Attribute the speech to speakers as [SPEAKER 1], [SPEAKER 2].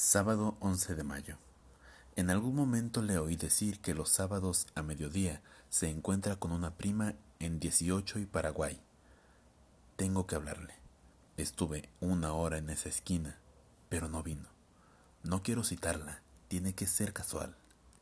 [SPEAKER 1] Sábado 11 de mayo. En algún momento le oí decir que los sábados a mediodía se encuentra con una prima en 18 y Paraguay. Tengo que hablarle. Estuve una hora en esa esquina, pero no vino. No quiero citarla, tiene que ser casual.